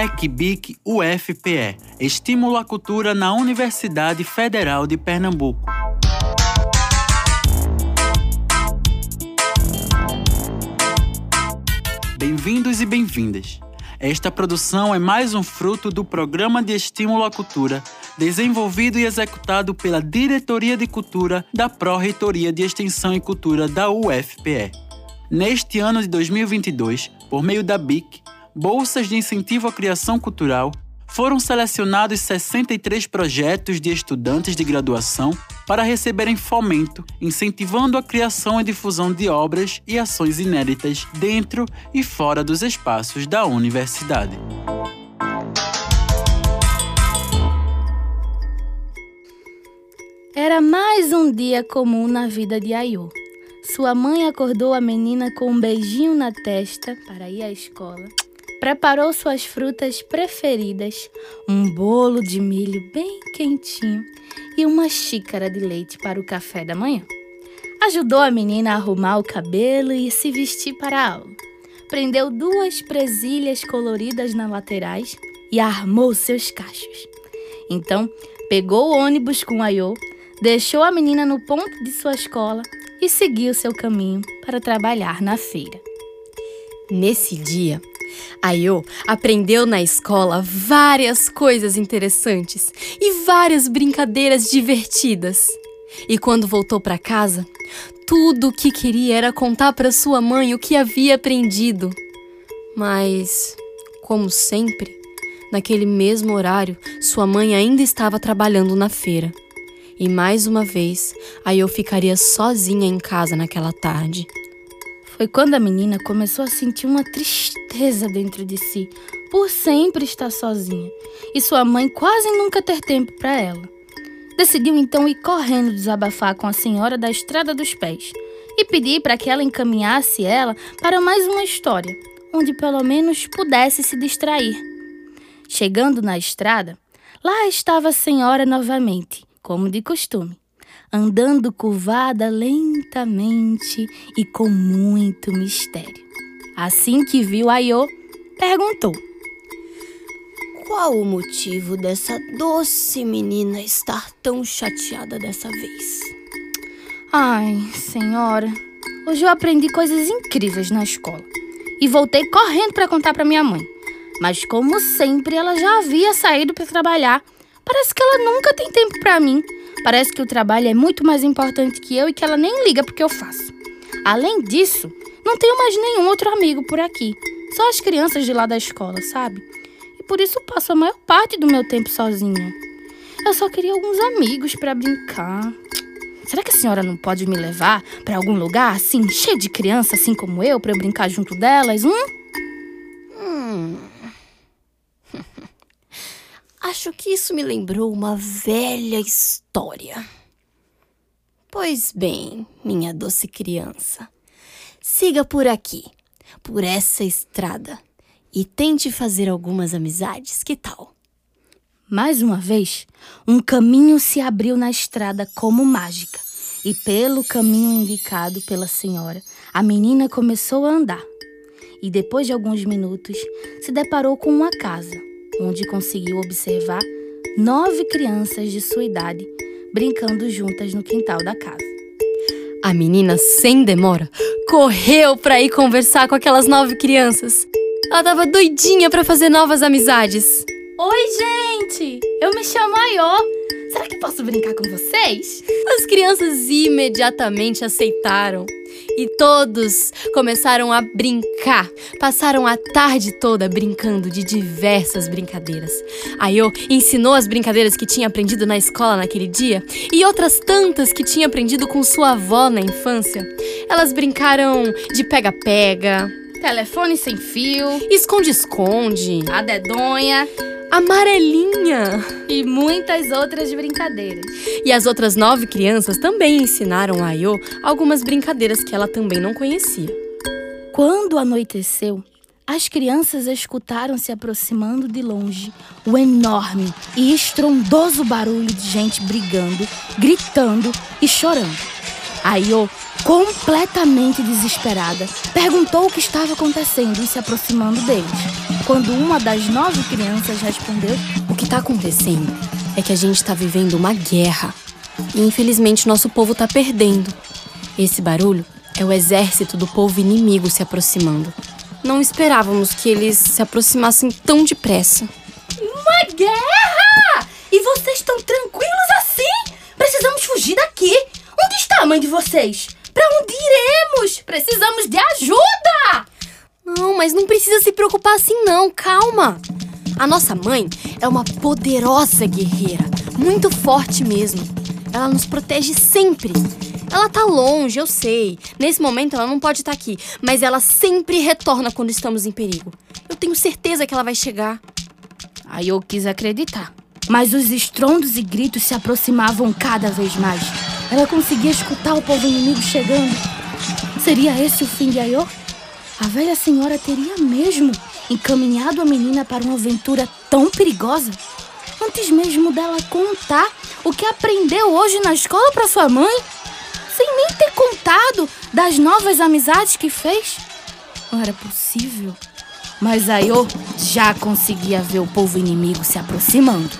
PEC BIC UFPE Estímulo à Cultura na Universidade Federal de Pernambuco. Bem-vindos e bem-vindas. Esta produção é mais um fruto do Programa de Estímulo à Cultura, desenvolvido e executado pela Diretoria de Cultura da Pró-Reitoria de Extensão e Cultura da UFPE. Neste ano de 2022, por meio da BIC, bolsas de incentivo à criação cultural, foram selecionados 63 projetos de estudantes de graduação para receberem fomento, incentivando a criação e difusão de obras e ações inéditas dentro e fora dos espaços da universidade. Era mais um dia comum na vida de Ayu. Sua mãe acordou a menina com um beijinho na testa para ir à escola preparou suas frutas preferidas, um bolo de milho bem quentinho e uma xícara de leite para o café da manhã. Ajudou a menina a arrumar o cabelo e se vestir para a aula. Prendeu duas presilhas coloridas nas laterais e armou seus cachos. Então, pegou o ônibus com Ayô, deixou a menina no ponto de sua escola e seguiu seu caminho para trabalhar na feira. Nesse dia, Ayo aprendeu na escola várias coisas interessantes e várias brincadeiras divertidas. E quando voltou para casa, tudo o que queria era contar para sua mãe o que havia aprendido. Mas, como sempre, naquele mesmo horário, sua mãe ainda estava trabalhando na feira. E mais uma vez, Ayo ficaria sozinha em casa naquela tarde. Foi quando a menina começou a sentir uma tristeza dentro de si, por sempre estar sozinha, e sua mãe quase nunca ter tempo para ela. Decidiu então ir correndo desabafar com a senhora da Estrada dos Pés e pedir para que ela encaminhasse ela para mais uma história, onde pelo menos pudesse se distrair. Chegando na estrada, lá estava a senhora novamente, como de costume andando curvada lentamente e com muito mistério. Assim que viu Aiô, perguntou: Qual o motivo dessa doce menina estar tão chateada dessa vez? Ai, senhora, hoje eu aprendi coisas incríveis na escola e voltei correndo para contar para minha mãe. Mas como sempre, ela já havia saído para trabalhar. Parece que ela nunca tem tempo para mim. Parece que o trabalho é muito mais importante que eu e que ela nem liga porque eu faço. Além disso, não tenho mais nenhum outro amigo por aqui. Só as crianças de lá da escola, sabe? E por isso passo a maior parte do meu tempo sozinha. Eu só queria alguns amigos para brincar. Será que a senhora não pode me levar para algum lugar assim, cheio de criança, assim como eu, para eu brincar junto delas? Hum? Hum. Acho que isso me lembrou uma velha história. Pois bem, minha doce criança, siga por aqui, por essa estrada, e tente fazer algumas amizades, que tal? Mais uma vez, um caminho se abriu na estrada como mágica, e pelo caminho indicado pela senhora, a menina começou a andar. E depois de alguns minutos, se deparou com uma casa onde conseguiu observar nove crianças de sua idade brincando juntas no quintal da casa. A menina, sem demora, correu para ir conversar com aquelas nove crianças. Ela tava doidinha para fazer novas amizades. Oi, gente! Eu me chamo Ayô. Será que posso brincar com vocês? As crianças imediatamente aceitaram e todos começaram a brincar. Passaram a tarde toda brincando de diversas brincadeiras. Ayo ensinou as brincadeiras que tinha aprendido na escola naquele dia e outras tantas que tinha aprendido com sua avó na infância. Elas brincaram de pega-pega, telefone sem fio, esconde-esconde, a dedonha amarelinha e muitas outras brincadeiras. E as outras nove crianças também ensinaram a Ayo algumas brincadeiras que ela também não conhecia. Quando anoiteceu, as crianças escutaram se aproximando de longe o enorme e estrondoso barulho de gente brigando, gritando e chorando. Ayo completamente desesperada, perguntou o que estava acontecendo e se aproximando deles. Quando uma das nove crianças respondeu: O que está acontecendo é que a gente está vivendo uma guerra e infelizmente nosso povo está perdendo. Esse barulho é o exército do povo inimigo se aproximando. Não esperávamos que eles se aproximassem tão depressa. Uma guerra! E vocês estão tranquilos assim? Precisamos fugir daqui. Onde está a mãe de vocês? Para onde iremos? Precisamos de ajuda! Não, mas não precisa se preocupar assim não, calma. A nossa mãe é uma poderosa guerreira, muito forte mesmo. Ela nos protege sempre. Ela tá longe, eu sei. Nesse momento ela não pode estar tá aqui, mas ela sempre retorna quando estamos em perigo. Eu tenho certeza que ela vai chegar. Aí eu quis acreditar. Mas os estrondos e gritos se aproximavam cada vez mais. Ela conseguia escutar o povo inimigo chegando. Seria esse o fim de Ayô? A velha senhora teria mesmo encaminhado a menina para uma aventura tão perigosa? Antes mesmo dela contar o que aprendeu hoje na escola para sua mãe? Sem nem ter contado das novas amizades que fez? Não era possível. Mas Ayô já conseguia ver o povo inimigo se aproximando.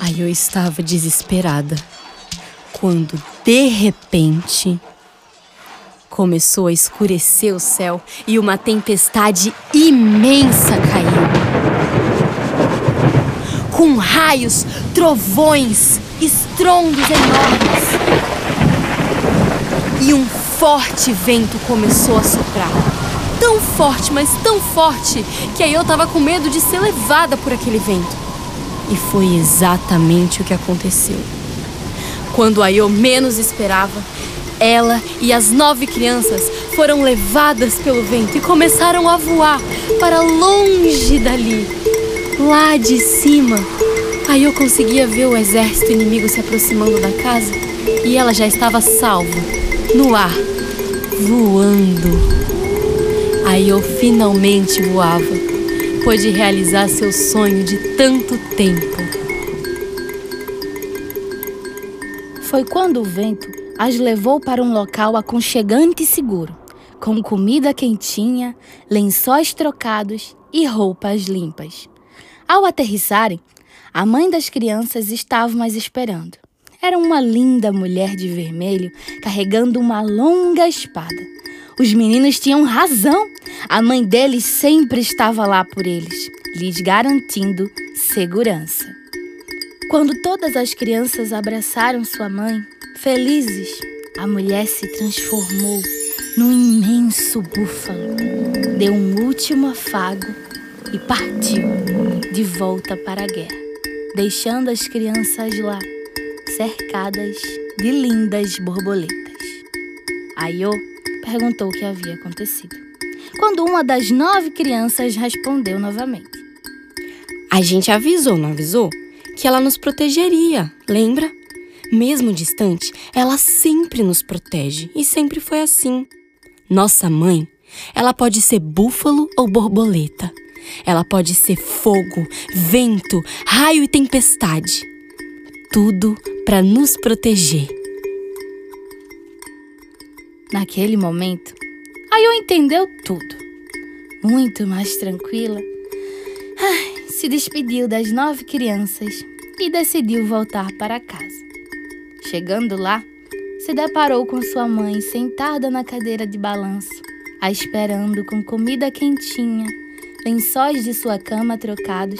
Ayô estava desesperada quando, de repente, começou a escurecer o céu e uma tempestade imensa caiu. Com raios, trovões, estrondos enormes. E um forte vento começou a soprar. Tão forte, mas tão forte, que aí eu tava com medo de ser levada por aquele vento. E foi exatamente o que aconteceu. Quando Ayo menos esperava, ela e as nove crianças foram levadas pelo vento e começaram a voar para longe dali. Lá de cima, aí eu conseguia ver o exército inimigo se aproximando da casa e ela já estava salva, no ar, voando. Aí eu finalmente voava, pôde realizar seu sonho de tanto tempo. Foi quando o vento as levou para um local aconchegante e seguro, com comida quentinha, lençóis trocados e roupas limpas. Ao aterrissarem, a mãe das crianças estava mais esperando. Era uma linda mulher de vermelho carregando uma longa espada. Os meninos tinham razão. A mãe deles sempre estava lá por eles, lhes garantindo segurança. Quando todas as crianças abraçaram sua mãe, felizes, a mulher se transformou num imenso búfalo. Deu um último afago e partiu de volta para a guerra, deixando as crianças lá, cercadas de lindas borboletas. Ayo perguntou o que havia acontecido. Quando uma das nove crianças respondeu novamente: A gente avisou, não avisou? que ela nos protegeria, lembra? Mesmo distante, ela sempre nos protege e sempre foi assim. Nossa mãe, ela pode ser búfalo ou borboleta. Ela pode ser fogo, vento, raio e tempestade. Tudo para nos proteger. Naquele momento, Ayo entendeu tudo. Muito mais tranquila. Se despediu das nove crianças e decidiu voltar para casa. Chegando lá, se deparou com sua mãe sentada na cadeira de balanço, a esperando com comida quentinha, lençóis de sua cama trocados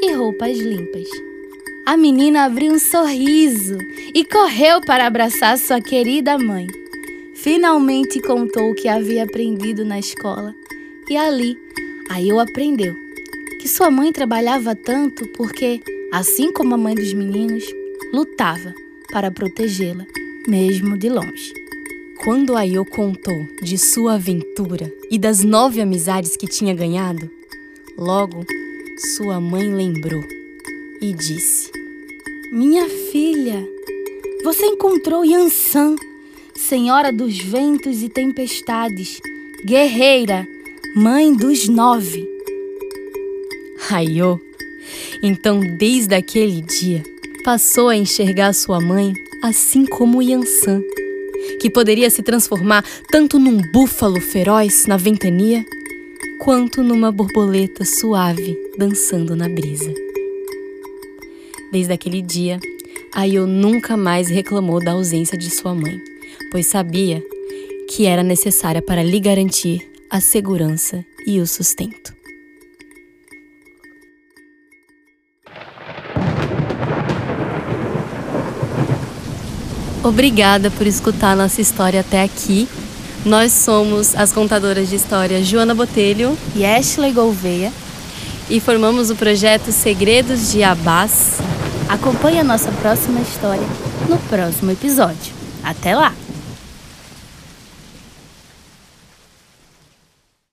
e roupas limpas. A menina abriu um sorriso e correu para abraçar sua querida mãe. Finalmente contou o que havia aprendido na escola e ali, aí eu aprendeu que sua mãe trabalhava tanto porque, assim como a mãe dos meninos, lutava para protegê-la, mesmo de longe. Quando Ayo contou de sua aventura e das nove amizades que tinha ganhado, logo sua mãe lembrou e disse: Minha filha, você encontrou Yansan, senhora dos ventos e tempestades, guerreira, mãe dos nove. Raiô. Então, desde aquele dia, passou a enxergar sua mãe assim como Yansan, que poderia se transformar tanto num búfalo feroz na ventania, quanto numa borboleta suave dançando na brisa. Desde aquele dia, Ayo nunca mais reclamou da ausência de sua mãe, pois sabia que era necessária para lhe garantir a segurança e o sustento. Obrigada por escutar nossa história até aqui. Nós somos as contadoras de história Joana Botelho e Ashley Gouveia e formamos o projeto Segredos de Abás. Acompanhe a nossa próxima história no próximo episódio. Até lá!